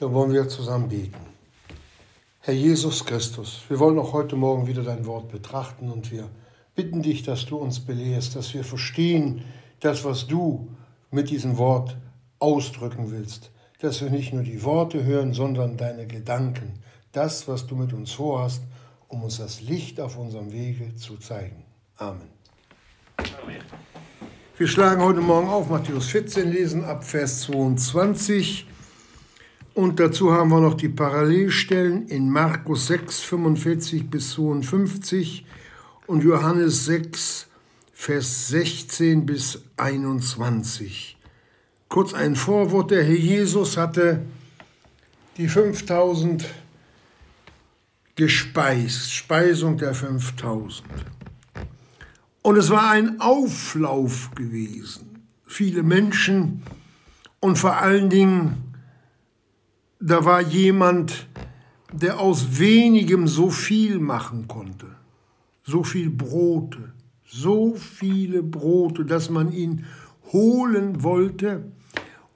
Da wollen wir zusammen beten. Herr Jesus Christus, wir wollen auch heute Morgen wieder dein Wort betrachten und wir bitten dich, dass du uns belehrst, dass wir verstehen das, was du mit diesem Wort ausdrücken willst. Dass wir nicht nur die Worte hören, sondern deine Gedanken, das, was du mit uns vorhast, um uns das Licht auf unserem Wege zu zeigen. Amen. Amen. Wir schlagen heute Morgen auf Matthäus 14, lesen ab Vers 22. Und dazu haben wir noch die Parallelstellen in Markus 6, 45 bis 52 und Johannes 6, Vers 16 bis 21. Kurz ein Vorwort, der Herr Jesus hatte die 5000 gespeist, Speisung der 5000. Und es war ein Auflauf gewesen. Viele Menschen und vor allen Dingen, da war jemand, der aus wenigem so viel machen konnte. So viel Brote, so viele Brote, dass man ihn holen wollte,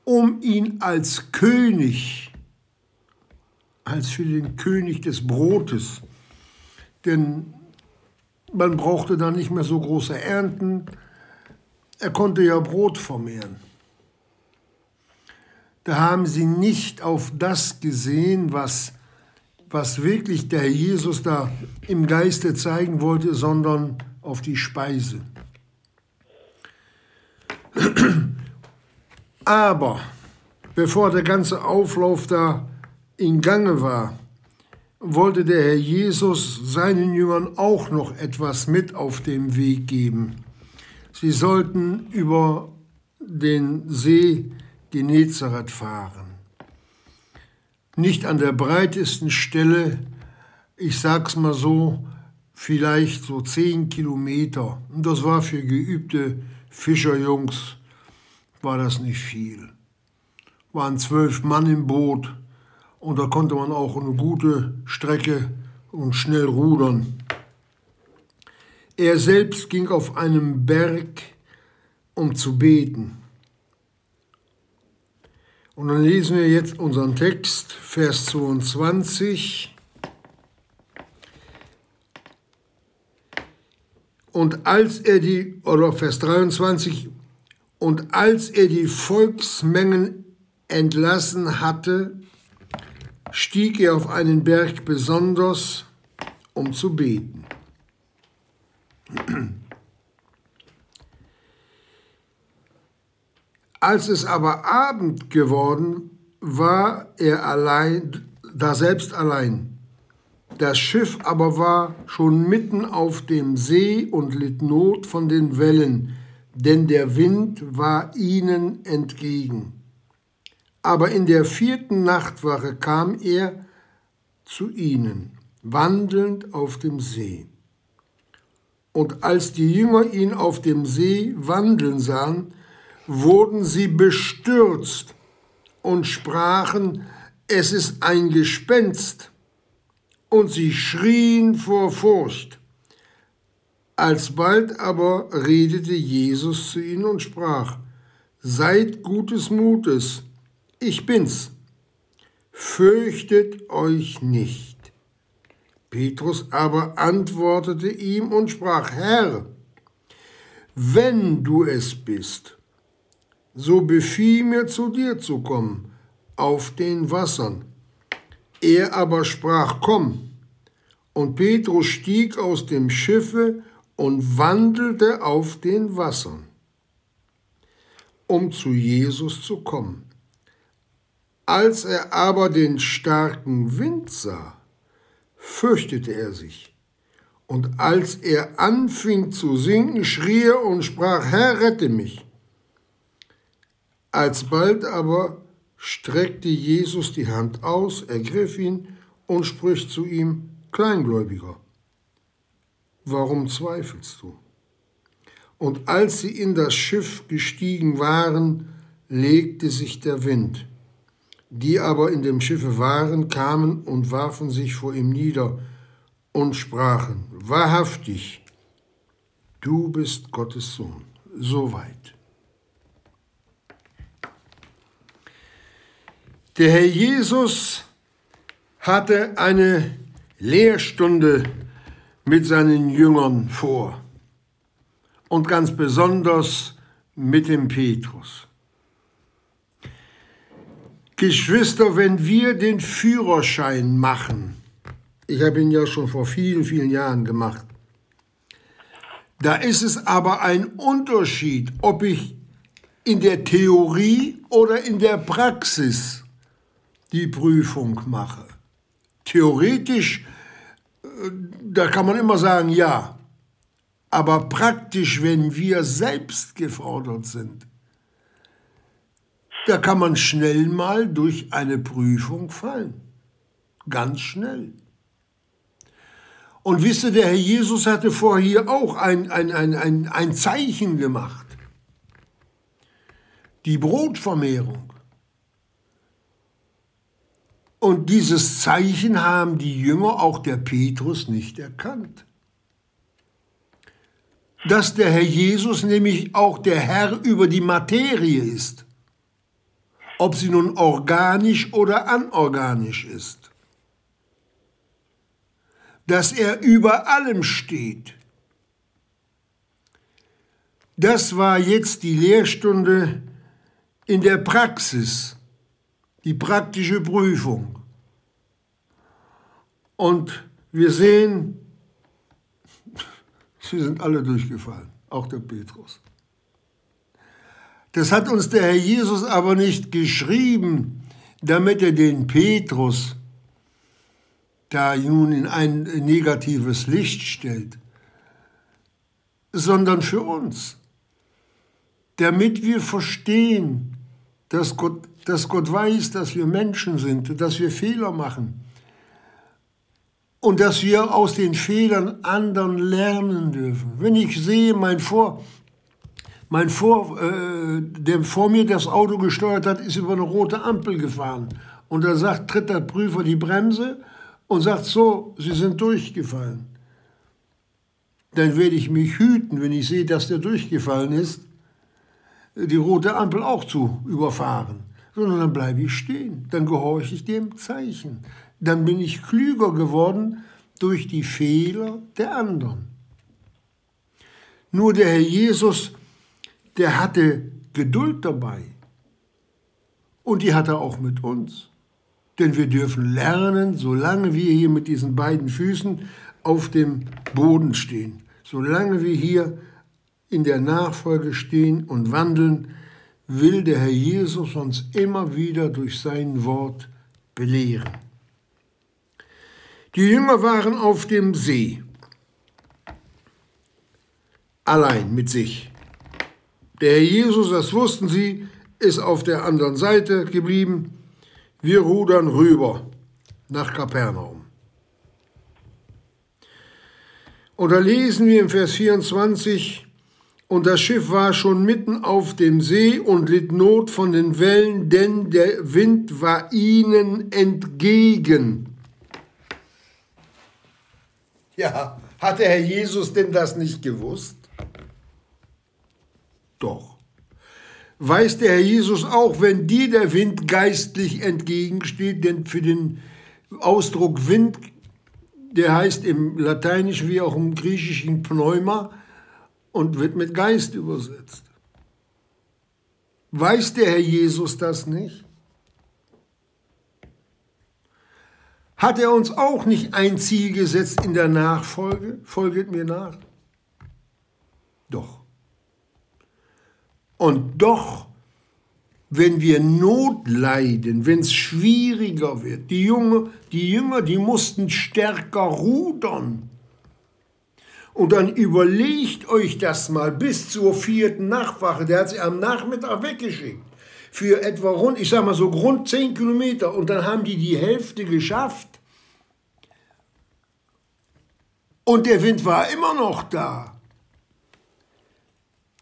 um ihn als König, als für den König des Brotes, denn man brauchte dann nicht mehr so große Ernten. Er konnte ja Brot vermehren. Da haben sie nicht auf das gesehen, was, was wirklich der Herr Jesus da im Geiste zeigen wollte, sondern auf die Speise. Aber bevor der ganze Auflauf da in Gange war, wollte der Herr Jesus seinen Jüngern auch noch etwas mit auf dem Weg geben. Sie sollten über den See Genezareth fahren. Nicht an der breitesten Stelle, ich sag's mal so, vielleicht so zehn Kilometer. Und das war für geübte Fischerjungs, war das nicht viel. Waren zwölf Mann im Boot und da konnte man auch eine gute Strecke und schnell rudern. Er selbst ging auf einem Berg, um zu beten. Und dann lesen wir jetzt unseren Text, Vers 22. Und als er die, oder Vers 23, und als er die Volksmengen entlassen hatte, stieg er auf einen Berg besonders, um zu beten. Als es aber Abend geworden, war er allein, da selbst allein. Das Schiff aber war schon mitten auf dem See und litt Not von den Wellen, denn der Wind war ihnen entgegen. Aber in der vierten Nachtwache kam er zu ihnen, wandelnd auf dem See. Und als die Jünger ihn auf dem See wandeln sahen, wurden sie bestürzt und sprachen, es ist ein Gespenst, und sie schrien vor Furcht. Alsbald aber redete Jesus zu ihnen und sprach, Seid gutes Mutes, ich bin's. Fürchtet euch nicht. Petrus aber antwortete ihm und sprach, Herr, wenn du es bist, so befiehl mir zu dir zu kommen auf den Wassern. Er aber sprach, komm. Und Petrus stieg aus dem Schiffe und wandelte auf den Wassern, um zu Jesus zu kommen. Als er aber den starken Wind sah, fürchtete er sich. Und als er anfing zu sinken, schrie er und sprach, Herr, rette mich. Alsbald aber streckte Jesus die Hand aus, ergriff ihn und spricht zu ihm, Kleingläubiger, warum zweifelst du? Und als sie in das Schiff gestiegen waren, legte sich der Wind die aber in dem Schiffe waren, kamen und warfen sich vor ihm nieder und sprachen, wahrhaftig, du bist Gottes Sohn. Soweit. Der Herr Jesus hatte eine Lehrstunde mit seinen Jüngern vor und ganz besonders mit dem Petrus. Geschwister, wenn wir den Führerschein machen, ich habe ihn ja schon vor vielen, vielen Jahren gemacht, da ist es aber ein Unterschied, ob ich in der Theorie oder in der Praxis die Prüfung mache. Theoretisch, äh, da kann man immer sagen, ja. Aber praktisch, wenn wir selbst gefordert sind, da kann man schnell mal durch eine Prüfung fallen. Ganz schnell. Und wisst ihr, der Herr Jesus hatte vorher auch ein, ein, ein, ein, ein Zeichen gemacht. Die Brotvermehrung. Und dieses Zeichen haben die Jünger, auch der Petrus, nicht erkannt. Dass der Herr Jesus nämlich auch der Herr über die Materie ist, ob sie nun organisch oder anorganisch ist. Dass er über allem steht. Das war jetzt die Lehrstunde in der Praxis die praktische Prüfung. Und wir sehen, sie sind alle durchgefallen, auch der Petrus. Das hat uns der Herr Jesus aber nicht geschrieben, damit er den Petrus da nun in ein negatives Licht stellt, sondern für uns, damit wir verstehen, dass Gott dass Gott weiß, dass wir Menschen sind, dass wir Fehler machen und dass wir aus den Fehlern anderen lernen dürfen. Wenn ich sehe, mein Vor, mein Vor, äh, der vor mir das Auto gesteuert hat, ist über eine rote Ampel gefahren und da sagt, tritt der Prüfer die Bremse und sagt so, Sie sind durchgefallen. Dann werde ich mich hüten, wenn ich sehe, dass der durchgefallen ist, die rote Ampel auch zu überfahren sondern dann bleibe ich stehen, dann gehorche ich dem Zeichen. Dann bin ich klüger geworden durch die Fehler der anderen. Nur der Herr Jesus, der hatte Geduld dabei. Und die hat er auch mit uns. Denn wir dürfen lernen, solange wir hier mit diesen beiden Füßen auf dem Boden stehen, solange wir hier in der Nachfolge stehen und wandeln, will der Herr Jesus uns immer wieder durch sein Wort belehren. Die Jünger waren auf dem See, allein mit sich. Der Herr Jesus, das wussten sie, ist auf der anderen Seite geblieben. Wir rudern rüber nach Kapernaum. Und da lesen wir im Vers 24, und das Schiff war schon mitten auf dem See und litt Not von den Wellen, denn der Wind war ihnen entgegen. Ja, hat der Herr Jesus denn das nicht gewusst? Doch. Weiß der Herr Jesus auch, wenn dir der Wind geistlich entgegensteht, denn für den Ausdruck Wind, der heißt im Lateinischen wie auch im Griechischen Pneuma, und wird mit Geist übersetzt. Weiß der Herr Jesus das nicht? Hat er uns auch nicht ein Ziel gesetzt in der Nachfolge? Folget mir nach? Doch. Und doch, wenn wir Not leiden, wenn es schwieriger wird, die, Junge, die Jünger, die mussten stärker rudern. Und dann überlegt euch das mal bis zur vierten Nachtwache. Der hat sie am Nachmittag weggeschickt. Für etwa rund, ich sag mal so rund zehn Kilometer. Und dann haben die die Hälfte geschafft. Und der Wind war immer noch da.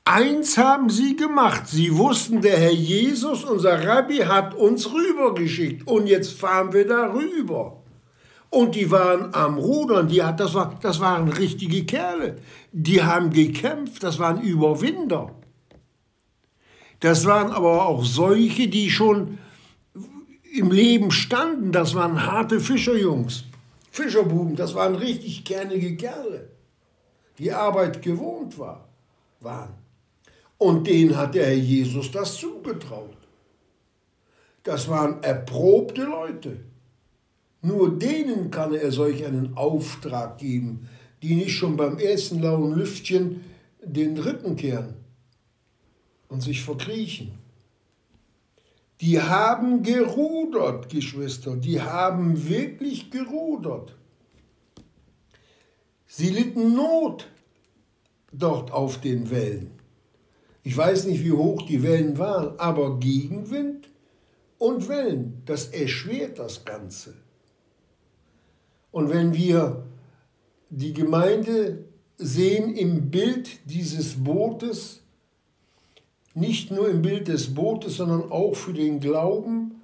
Eins haben sie gemacht. Sie wussten, der Herr Jesus, unser Rabbi, hat uns rübergeschickt. Und jetzt fahren wir da rüber. Und die waren am Rudern, die, das, war, das waren richtige Kerle. Die haben gekämpft, das waren Überwinder. Das waren aber auch solche, die schon im Leben standen, das waren harte Fischerjungs, Fischerbuben, das waren richtig kernige Kerle, die Arbeit gewohnt war, waren. Und denen hat der Herr Jesus das zugetraut. Das waren erprobte Leute. Nur denen kann er solch einen Auftrag geben, die nicht schon beim ersten lauen Lüftchen den Rücken kehren und sich verkriechen. Die haben gerudert, Geschwister, die haben wirklich gerudert. Sie litten Not dort auf den Wellen. Ich weiß nicht, wie hoch die Wellen waren, aber Gegenwind und Wellen, das erschwert das Ganze. Und wenn wir die Gemeinde sehen im Bild dieses Bootes, nicht nur im Bild des Bootes, sondern auch für den Glauben,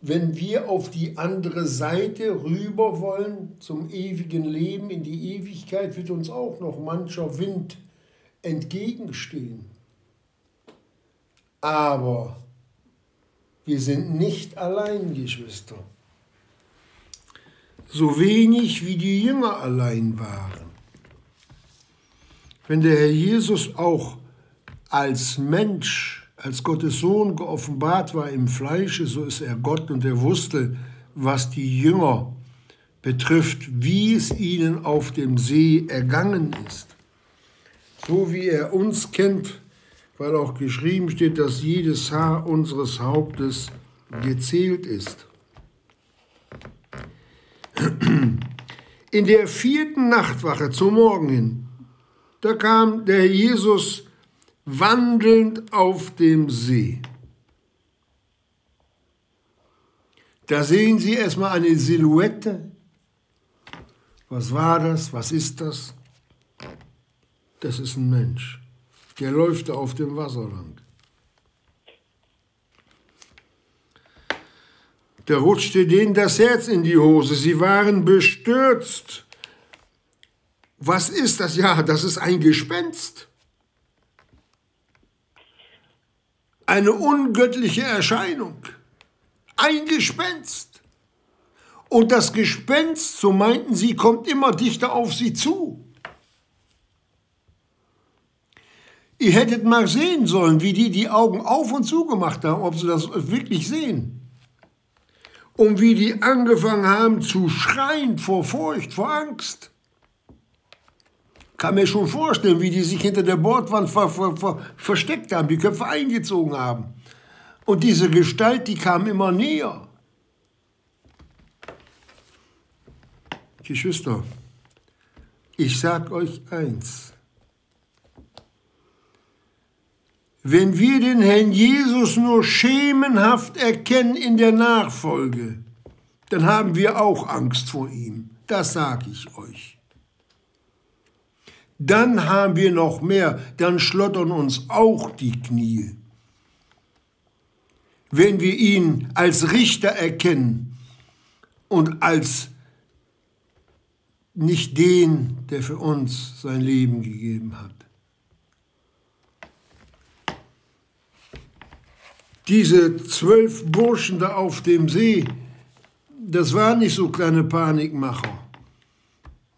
wenn wir auf die andere Seite rüber wollen zum ewigen Leben, in die Ewigkeit, wird uns auch noch mancher Wind entgegenstehen. Aber wir sind nicht allein, Geschwister so wenig wie die Jünger allein waren. Wenn der Herr Jesus auch als Mensch, als Gottes Sohn geoffenbart war im Fleische, so ist er Gott und er wusste, was die Jünger betrifft, wie es ihnen auf dem See ergangen ist. So wie er uns kennt, weil auch geschrieben steht, dass jedes Haar unseres Hauptes gezählt ist. In der vierten Nachtwache zum Morgen hin, da kam der Jesus wandelnd auf dem See. Da sehen Sie erstmal eine Silhouette. Was war das? Was ist das? Das ist ein Mensch. Der läuft auf dem Wasser lang. Da rutschte denen das Herz in die Hose. Sie waren bestürzt. Was ist das? Ja, das ist ein Gespenst. Eine ungöttliche Erscheinung. Ein Gespenst. Und das Gespenst, so meinten sie, kommt immer dichter auf sie zu. Ihr hättet mal sehen sollen, wie die die Augen auf und zu gemacht haben, ob sie das wirklich sehen und wie die angefangen haben zu schreien vor Furcht, vor Angst. Kann mir schon vorstellen, wie die sich hinter der Bordwand ver ver ver versteckt haben, die Köpfe eingezogen haben. Und diese Gestalt, die kam immer näher. Geschwister, ich sag euch eins. Wenn wir den Herrn Jesus nur schemenhaft erkennen in der Nachfolge, dann haben wir auch Angst vor ihm. Das sage ich euch. Dann haben wir noch mehr, dann schlottern uns auch die Knie. Wenn wir ihn als Richter erkennen und als nicht den, der für uns sein Leben gegeben hat. Diese zwölf Burschen da auf dem See, das waren nicht so kleine Panikmacher.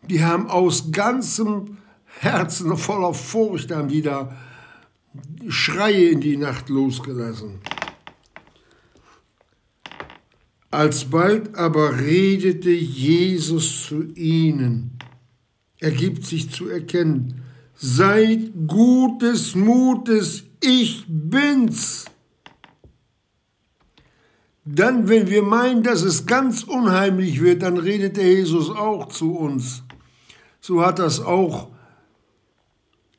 Die haben aus ganzem Herzen voller Furcht haben die da Schreie in die Nacht losgelassen. Alsbald aber redete Jesus zu ihnen. Er gibt sich zu erkennen. Seid gutes Mutes, ich bin's. Dann, wenn wir meinen, dass es ganz unheimlich wird, dann redet der Jesus auch zu uns. So hat das auch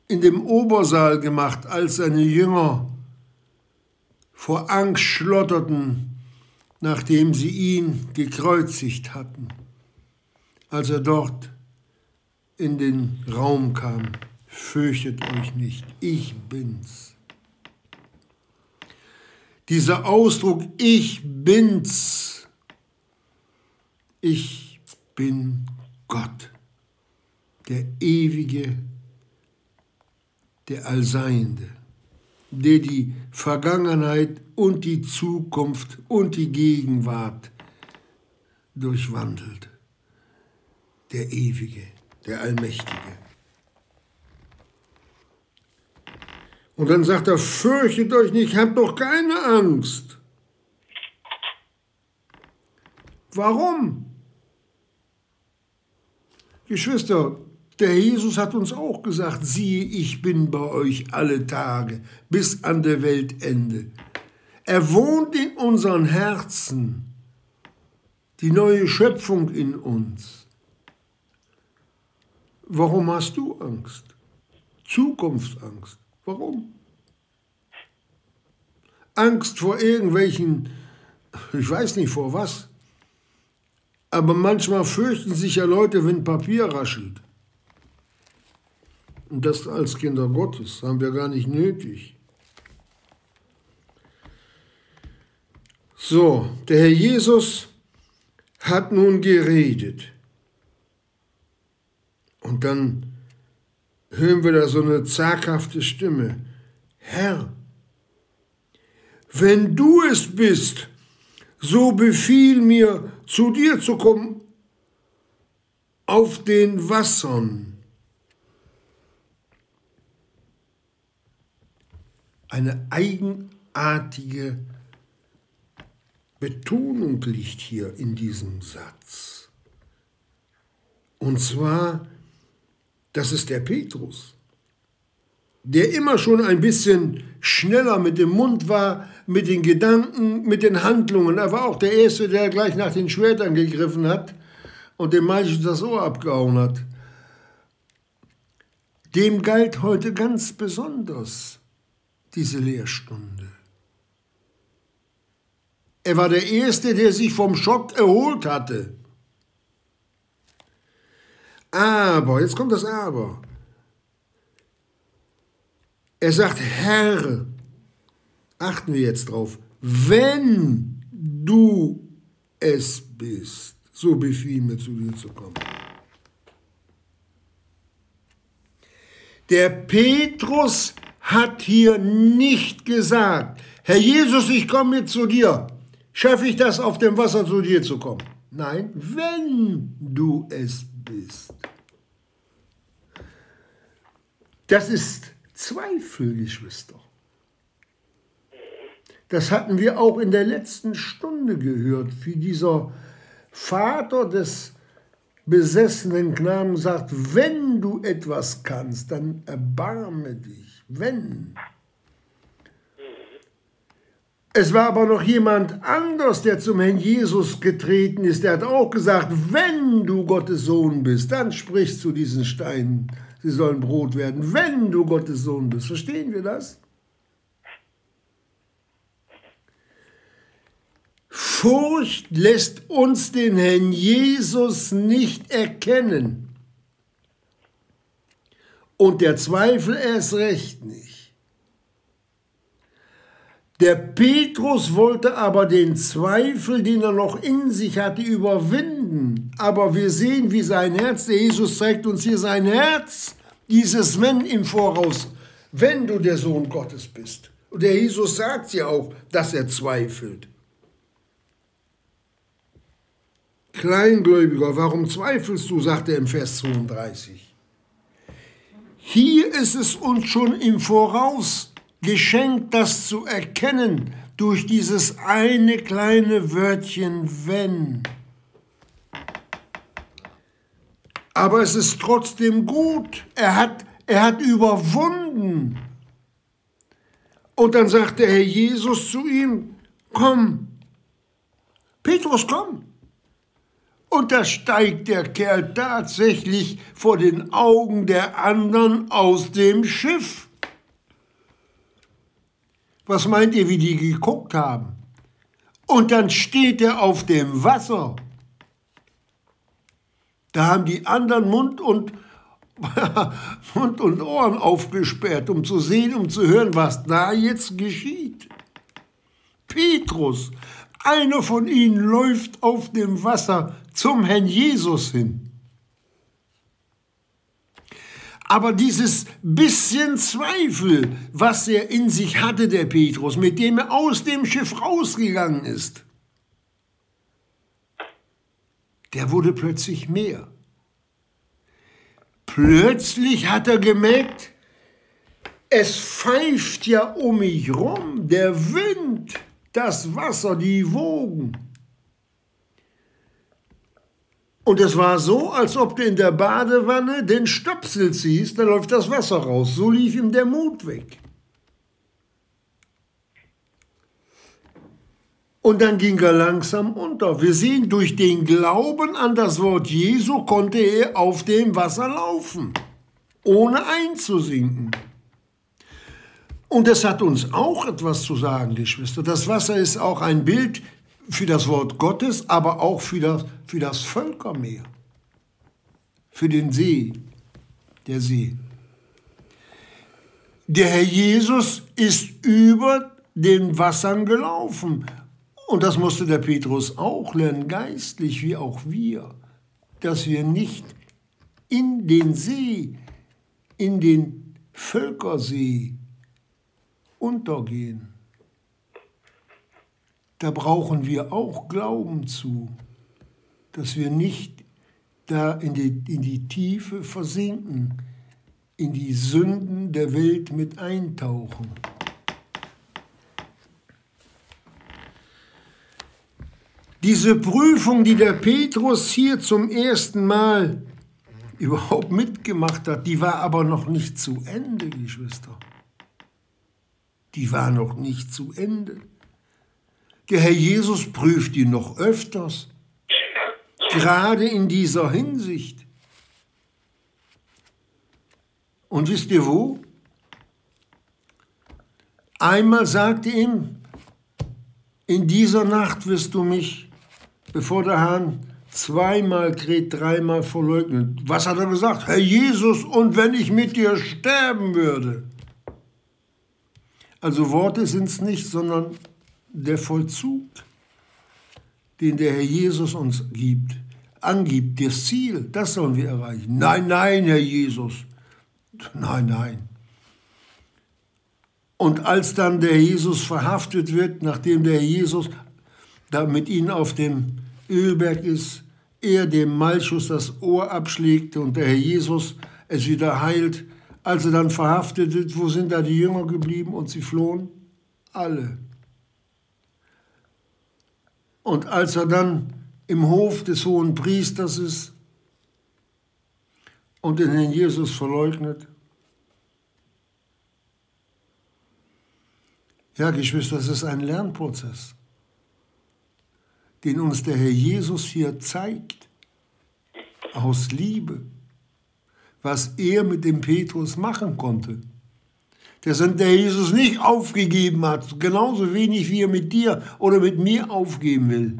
in dem Obersaal gemacht, als seine Jünger vor Angst schlotterten, nachdem sie ihn gekreuzigt hatten, als er dort in den Raum kam. Fürchtet euch nicht, ich bin's. Dieser Ausdruck, ich bin's, ich bin Gott, der Ewige, der Allseiende. der die Vergangenheit und die Zukunft und die Gegenwart durchwandelt. Der Ewige, der Allmächtige. Und dann sagt er, fürchtet euch nicht, habt doch keine Angst. Warum? Geschwister, der Jesus hat uns auch gesagt, siehe, ich bin bei euch alle Tage bis an der Weltende. Er wohnt in unseren Herzen, die neue Schöpfung in uns. Warum hast du Angst? Zukunftsangst. Warum? Angst vor irgendwelchen, ich weiß nicht vor was. Aber manchmal fürchten sich ja Leute, wenn Papier raschelt. Und das als Kinder Gottes haben wir gar nicht nötig. So, der Herr Jesus hat nun geredet. Und dann hören wir da so eine zaghafte Stimme. Herr, wenn du es bist, so befiehl mir, zu dir zu kommen auf den Wassern. Eine eigenartige Betonung liegt hier in diesem Satz. Und zwar, das ist der Petrus, der immer schon ein bisschen schneller mit dem Mund war, mit den Gedanken, mit den Handlungen. Er war auch der Erste, der gleich nach den Schwertern gegriffen hat und dem Malchus das Ohr abgehauen hat. Dem galt heute ganz besonders diese Lehrstunde. Er war der Erste, der sich vom Schock erholt hatte. Aber, jetzt kommt das Aber. Er sagt, Herr, achten wir jetzt drauf, wenn du es bist, so befiehl mir zu dir zu kommen. Der Petrus hat hier nicht gesagt, Herr Jesus, ich komme mit zu dir. Schaffe ich das, auf dem Wasser zu dir zu kommen? Nein, wenn du es bist. Das ist Zweifel, Geschwister. Das hatten wir auch in der letzten Stunde gehört, wie dieser Vater des besessenen Knaben sagt, wenn du etwas kannst, dann erbarme dich. Wenn. Es war aber noch jemand anders, der zum Herrn Jesus getreten ist. Der hat auch gesagt, wenn du Gottes Sohn bist, dann sprichst du diesen Steinen, sie sollen Brot werden. Wenn du Gottes Sohn bist. Verstehen wir das? Furcht lässt uns den Herrn Jesus nicht erkennen. Und der Zweifel erst recht nicht. Der Petrus wollte aber den Zweifel, den er noch in sich hatte, überwinden. Aber wir sehen, wie sein Herz, der Jesus zeigt uns hier sein Herz, dieses Wenn im Voraus, wenn du der Sohn Gottes bist. Und der Jesus sagt ja auch, dass er zweifelt. Kleingläubiger, warum zweifelst du, sagt er im Vers 32. Hier ist es uns schon im Voraus geschenkt, das zu erkennen durch dieses eine kleine Wörtchen wenn. Aber es ist trotzdem gut. Er hat, er hat überwunden. Und dann sagt der Herr Jesus zu ihm, komm, Petrus, komm. Und da steigt der Kerl tatsächlich vor den Augen der anderen aus dem Schiff. Was meint ihr, wie die geguckt haben? Und dann steht er auf dem Wasser. Da haben die anderen Mund und, Mund und Ohren aufgesperrt, um zu sehen, um zu hören, was da jetzt geschieht. Petrus, einer von ihnen läuft auf dem Wasser zum Herrn Jesus hin. Aber dieses bisschen Zweifel, was er in sich hatte, der Petrus, mit dem er aus dem Schiff rausgegangen ist, der wurde plötzlich mehr. Plötzlich hat er gemerkt, es pfeift ja um mich rum, der Wind, das Wasser, die Wogen. Und es war so, als ob du in der Badewanne den Stöpsel ziehst, da läuft das Wasser raus. So lief ihm der Mut weg. Und dann ging er langsam unter. Wir sehen, durch den Glauben an das Wort Jesu konnte er auf dem Wasser laufen, ohne einzusinken. Und das hat uns auch etwas zu sagen, Geschwister. Das Wasser ist auch ein Bild für das Wort Gottes, aber auch für das, für das Völkermeer, für den See, der See. Der Herr Jesus ist über den Wassern gelaufen. Und das musste der Petrus auch lernen, geistlich wie auch wir, dass wir nicht in den See, in den Völkersee untergehen da brauchen wir auch Glauben zu, dass wir nicht da in die, in die Tiefe versinken, in die Sünden der Welt mit eintauchen. Diese Prüfung, die der Petrus hier zum ersten Mal überhaupt mitgemacht hat, die war aber noch nicht zu Ende, Geschwister. Die war noch nicht zu Ende. Der Herr Jesus prüft ihn noch öfters, gerade in dieser Hinsicht. Und wisst ihr wo? Einmal sagte ihm, in dieser Nacht wirst du mich, bevor der Hahn zweimal kräht, dreimal verleugnen. Was hat er gesagt? Herr Jesus, und wenn ich mit dir sterben würde? Also Worte sind es nicht, sondern der Vollzug, den der Herr Jesus uns gibt, angibt, das Ziel, das sollen wir erreichen. Nein, nein, Herr Jesus. Nein, nein. Und als dann der Jesus verhaftet wird, nachdem der Jesus da mit ihnen auf dem Ölberg ist, er dem Malchus das Ohr abschlägt und der Herr Jesus es wieder heilt, als er dann verhaftet wird, wo sind da die Jünger geblieben und sie flohen? Alle. Und als er dann im Hof des hohen Priesters ist und den Herrn Jesus verleugnet, ja, Geschwister, das ist ein Lernprozess, den uns der Herr Jesus hier zeigt, aus Liebe, was er mit dem Petrus machen konnte der der Jesus nicht aufgegeben hat, genauso wenig wie er mit dir oder mit mir aufgeben will.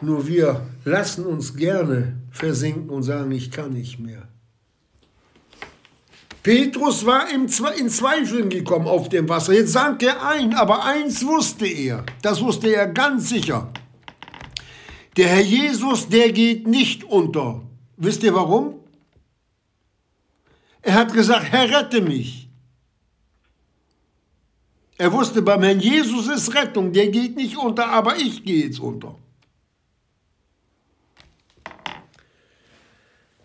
Nur wir lassen uns gerne versinken und sagen, ich kann nicht mehr. Petrus war in Zweifeln gekommen auf dem Wasser. Jetzt sank er ein, aber eins wusste er, das wusste er ganz sicher. Der Herr Jesus, der geht nicht unter. Wisst ihr warum? Er hat gesagt, Herr, rette mich. Er wusste, beim Herrn Jesus ist Rettung, der geht nicht unter, aber ich gehe jetzt unter.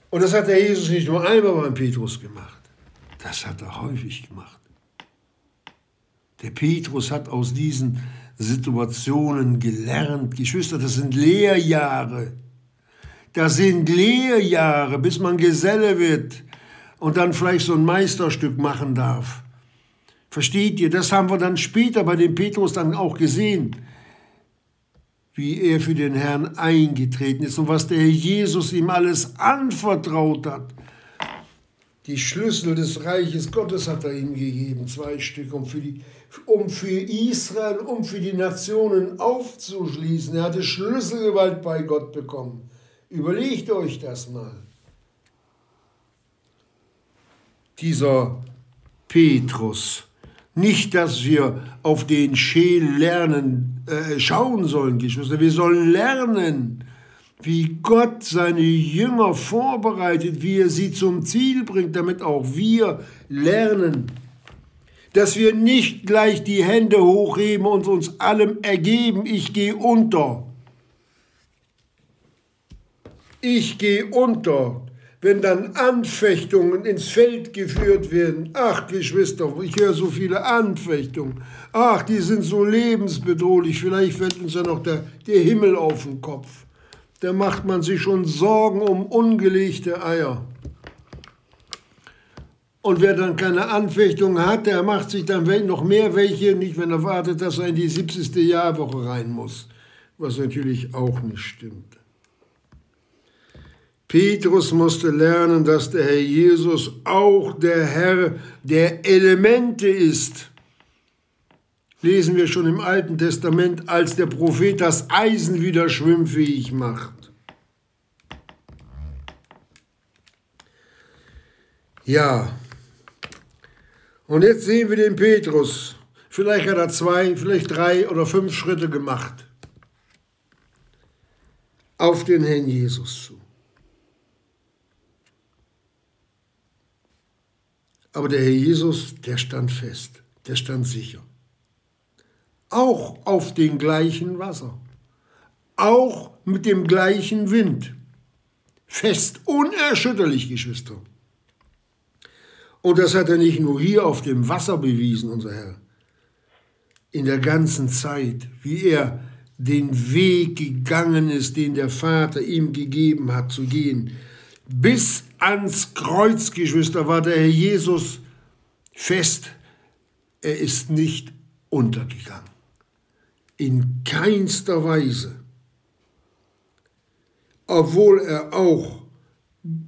Und das hat der Jesus nicht nur einmal beim Petrus gemacht, das hat er häufig gemacht. Der Petrus hat aus diesen Situationen gelernt. Geschwister, das sind Lehrjahre. Das sind Lehrjahre, bis man Geselle wird und dann vielleicht so ein Meisterstück machen darf. Versteht ihr? Das haben wir dann später bei dem Petrus dann auch gesehen, wie er für den Herrn eingetreten ist und was der Herr Jesus ihm alles anvertraut hat. Die Schlüssel des Reiches Gottes hat er ihm gegeben, zwei Stück, um für, die, um für Israel, um für die Nationen aufzuschließen. Er hatte Schlüsselgewalt bei Gott bekommen. Überlegt euch das mal dieser Petrus. Nicht, dass wir auf den Scheel lernen, äh, schauen sollen, Geschwister. Wir sollen lernen, wie Gott seine Jünger vorbereitet, wie er sie zum Ziel bringt, damit auch wir lernen, dass wir nicht gleich die Hände hochheben und uns allem ergeben, ich gehe unter. Ich gehe unter, wenn dann Anfechtungen ins Feld geführt werden. Ach, Geschwister, ich höre so viele Anfechtungen. Ach, die sind so lebensbedrohlich. Vielleicht fällt uns ja noch der, der Himmel auf den Kopf. Da macht man sich schon Sorgen um ungelegte Eier. Und wer dann keine Anfechtung hat, der macht sich dann noch mehr welche, nicht wenn er wartet, dass er in die 70. Jahrwoche rein muss. Was natürlich auch nicht stimmt. Petrus musste lernen, dass der Herr Jesus auch der Herr der Elemente ist. Lesen wir schon im Alten Testament, als der Prophet das Eisen wieder schwimmfähig macht. Ja, und jetzt sehen wir den Petrus. Vielleicht hat er zwei, vielleicht drei oder fünf Schritte gemacht auf den Herrn Jesus zu. Aber der Herr Jesus, der stand fest, der stand sicher. Auch auf dem gleichen Wasser, auch mit dem gleichen Wind. Fest, unerschütterlich, Geschwister. Und das hat er nicht nur hier auf dem Wasser bewiesen, unser Herr. In der ganzen Zeit, wie er den Weg gegangen ist, den der Vater ihm gegeben hat zu gehen, bis ans Kreuz, Geschwister, war der Herr Jesus fest. Er ist nicht untergegangen. In keinster Weise. Obwohl er auch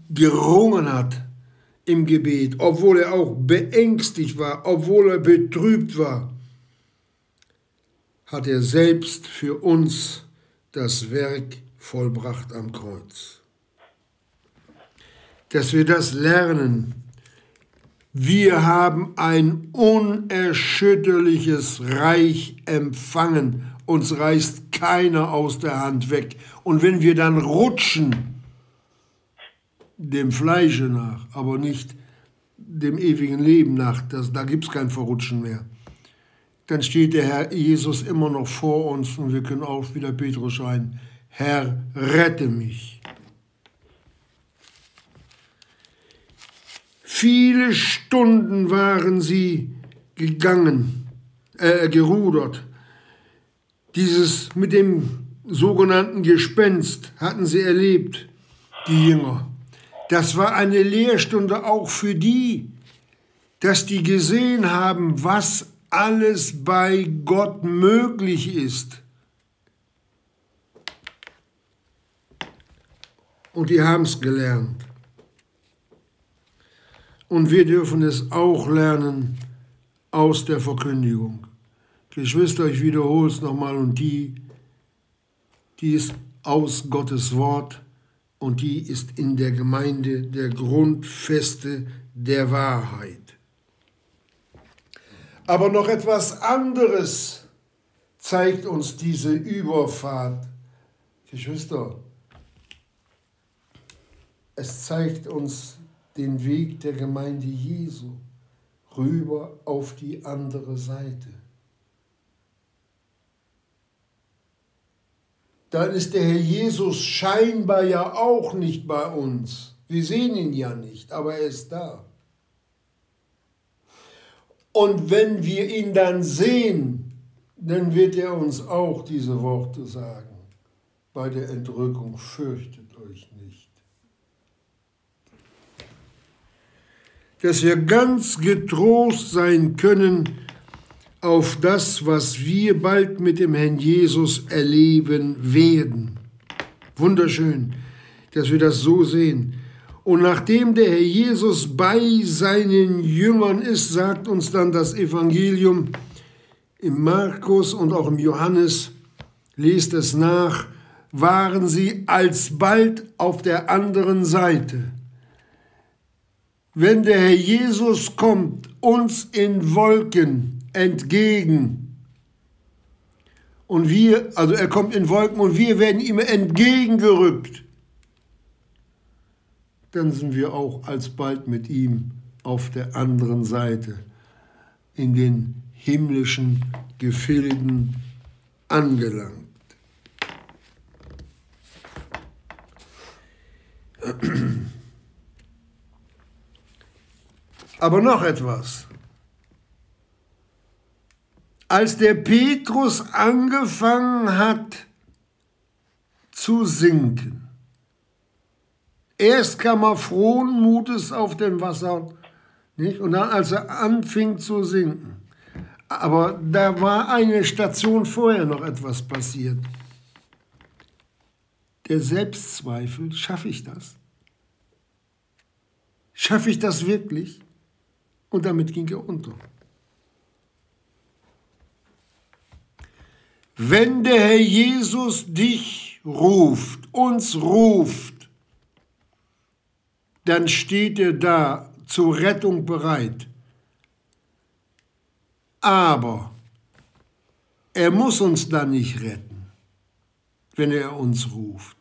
gerungen hat im Gebet, obwohl er auch beängstigt war, obwohl er betrübt war, hat er selbst für uns das Werk vollbracht am Kreuz dass wir das lernen. Wir haben ein unerschütterliches Reich empfangen. Uns reißt keiner aus der Hand weg. Und wenn wir dann rutschen, dem Fleische nach, aber nicht dem ewigen Leben nach, das, da gibt es kein Verrutschen mehr, dann steht der Herr Jesus immer noch vor uns und wir können auch wieder Petrus schreien, Herr, rette mich. Viele Stunden waren sie gegangen, äh, gerudert. Dieses mit dem sogenannten Gespenst hatten sie erlebt, die Jünger. Das war eine Lehrstunde auch für die, dass die gesehen haben, was alles bei Gott möglich ist. Und die haben es gelernt. Und wir dürfen es auch lernen aus der Verkündigung. Geschwister, ich wiederhole es nochmal und die, die ist aus Gottes Wort und die ist in der Gemeinde der Grundfeste der Wahrheit. Aber noch etwas anderes zeigt uns diese Überfahrt. Geschwister, es zeigt uns den Weg der Gemeinde Jesu rüber auf die andere Seite. Dann ist der Herr Jesus scheinbar ja auch nicht bei uns. Wir sehen ihn ja nicht, aber er ist da. Und wenn wir ihn dann sehen, dann wird er uns auch diese Worte sagen. Bei der Entrückung fürchtet euch nicht. Dass wir ganz getrost sein können auf das, was wir bald mit dem Herrn Jesus erleben werden. Wunderschön, dass wir das so sehen. Und nachdem der Herr Jesus bei seinen Jüngern ist, sagt uns dann das Evangelium im Markus und auch im Johannes, lest es nach, waren sie alsbald auf der anderen Seite wenn der Herr Jesus kommt uns in Wolken entgegen und wir, also er kommt in Wolken und wir werden ihm entgegengerückt, dann sind wir auch alsbald mit ihm auf der anderen Seite in den himmlischen Gefilden angelangt. Aber noch etwas. Als der Petrus angefangen hat zu sinken, erst kam er frohen Mutes auf dem Wasser, nicht? und dann als er anfing zu sinken, aber da war eine Station vorher noch etwas passiert. Der Selbstzweifel, schaffe ich das? Schaffe ich das wirklich? Und damit ging er unter. Wenn der Herr Jesus dich ruft, uns ruft, dann steht er da zur Rettung bereit. Aber er muss uns dann nicht retten, wenn er uns ruft.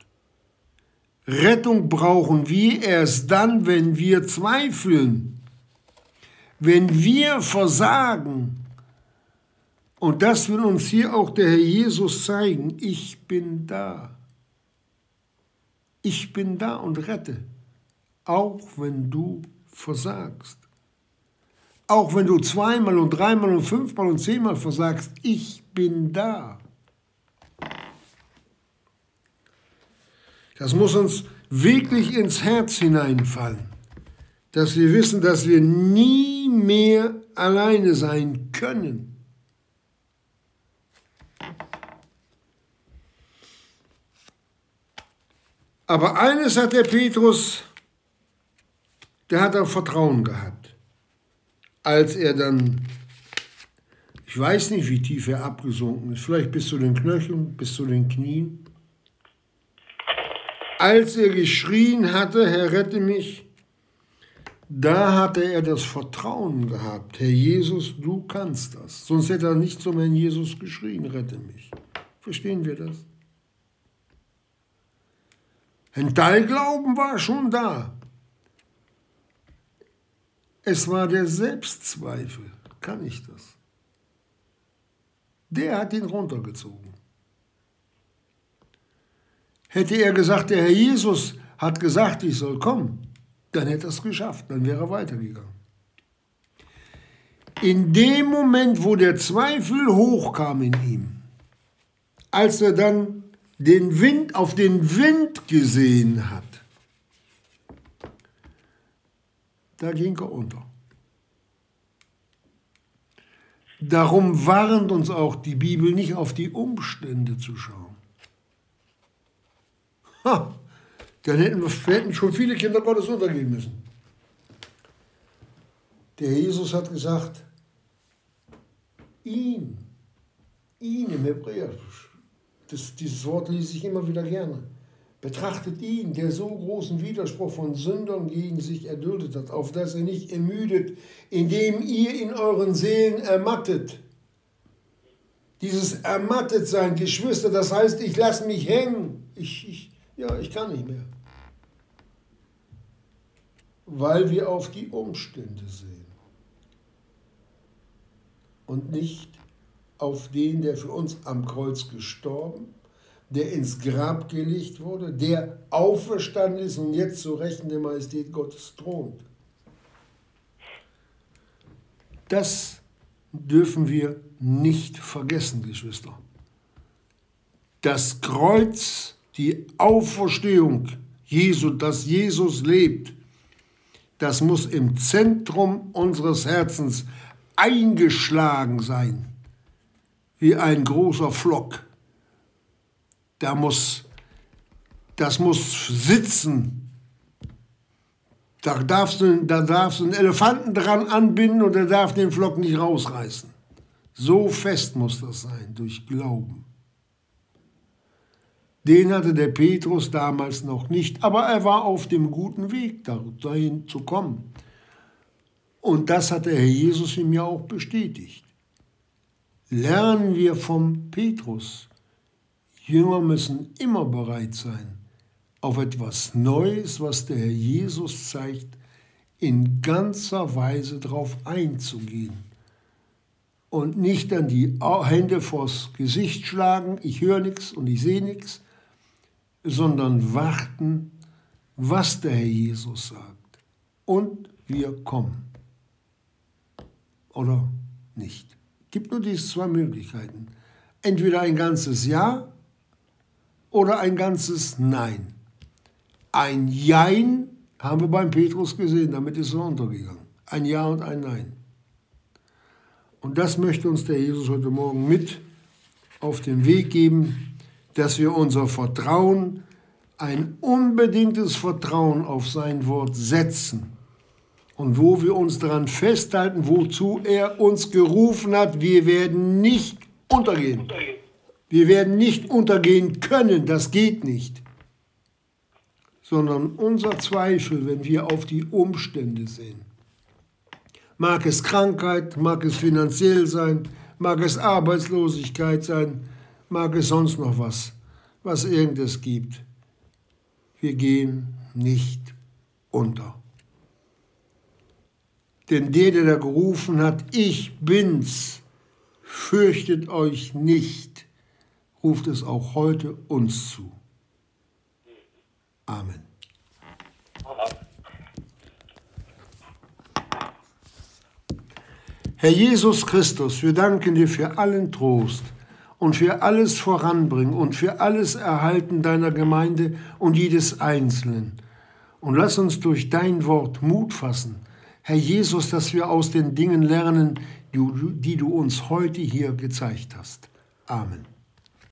Rettung brauchen wir erst dann, wenn wir zweifeln, wenn wir versagen, und das will uns hier auch der Herr Jesus zeigen. Ich bin da. Ich bin da und rette, auch wenn du versagst. Auch wenn du zweimal und dreimal und fünfmal und zehnmal versagst, ich bin da. Das muss uns wirklich ins Herz hineinfallen, dass wir wissen, dass wir nie mehr alleine sein können. Aber eines hat der Petrus, der hat auch Vertrauen gehabt. Als er dann, ich weiß nicht, wie tief er abgesunken ist, vielleicht bis zu den Knöcheln, bis zu den Knien. Als er geschrien hatte, Herr, rette mich, da hatte er das Vertrauen gehabt, Herr Jesus, du kannst das. Sonst hätte er nicht zum Herrn Jesus geschrien, rette mich. Verstehen wir das? Ein Teilglauben war schon da. Es war der Selbstzweifel. Kann ich das? Der hat ihn runtergezogen. Hätte er gesagt, der Herr Jesus hat gesagt, ich soll kommen, dann hätte er es geschafft, dann wäre er weitergegangen. In dem Moment, wo der Zweifel hochkam in ihm, als er dann den Wind auf den Wind gesehen hat, da ging er unter. Darum warnt uns auch die Bibel nicht auf die Umstände zu schauen. Ha, dann hätten hätten schon viele Kinder Gottes untergehen müssen. Der Jesus hat gesagt, ihn, ihn im Hebräisch das, dieses Wort lese ich immer wieder gerne. Betrachtet ihn, der so großen Widerspruch von Sündern gegen sich erduldet hat, auf dass er nicht ermüdet, indem ihr in euren Seelen ermattet. Dieses ermattet sein, Geschwister, das heißt, ich lasse mich hängen. Ich, ich, ja, ich kann nicht mehr. Weil wir auf die Umstände sehen und nicht auf den, der für uns am Kreuz gestorben, der ins Grab gelegt wurde, der auferstanden ist und jetzt zu Rechten der Majestät Gottes thront. Das dürfen wir nicht vergessen, Geschwister. Das Kreuz, die Auferstehung Jesu, dass Jesus lebt, das muss im Zentrum unseres Herzens eingeschlagen sein wie ein großer Flock. Da muss, das muss sitzen. Da darfst, du, da darfst du einen Elefanten dran anbinden und er darf den Flock nicht rausreißen. So fest muss das sein, durch Glauben. Den hatte der Petrus damals noch nicht, aber er war auf dem guten Weg, dahin zu kommen. Und das hat der Herr Jesus ihm ja auch bestätigt. lernen wir vom Petrus. Jünger müssen immer bereit sein, auf etwas Neues, was der Herr Jesus zeigt, in ganzer Weise darauf einzugehen. Und nicht dann die Hände vors Gesicht schlagen, ich höre nichts und ich sehe nichts, sondern warten, was der Herr Jesus sagt. Und wir kommen. Oder nicht. Es gibt nur diese zwei Möglichkeiten. Entweder ein ganzes Ja oder ein ganzes Nein. Ein Jein haben wir beim Petrus gesehen, damit ist er untergegangen. Ein Ja und ein Nein. Und das möchte uns der Jesus heute Morgen mit auf den Weg geben, dass wir unser Vertrauen, ein unbedingtes Vertrauen auf sein Wort setzen und wo wir uns daran festhalten, wozu er uns gerufen hat, wir werden nicht untergehen. Wir werden nicht untergehen können, das geht nicht sondern unser Zweifel, wenn wir auf die Umstände sehen. Mag es Krankheit, mag es finanziell sein, mag es Arbeitslosigkeit sein, mag es sonst noch was, was irgendes gibt. Wir gehen nicht unter. Denn der, der da gerufen hat, ich bin's, fürchtet euch nicht, ruft es auch heute uns zu. Amen. Herr Jesus Christus, wir danken dir für allen Trost und für alles Voranbringen und für alles Erhalten deiner Gemeinde und jedes Einzelnen. Und lass uns durch dein Wort Mut fassen, Herr Jesus, dass wir aus den Dingen lernen, die du uns heute hier gezeigt hast. Amen.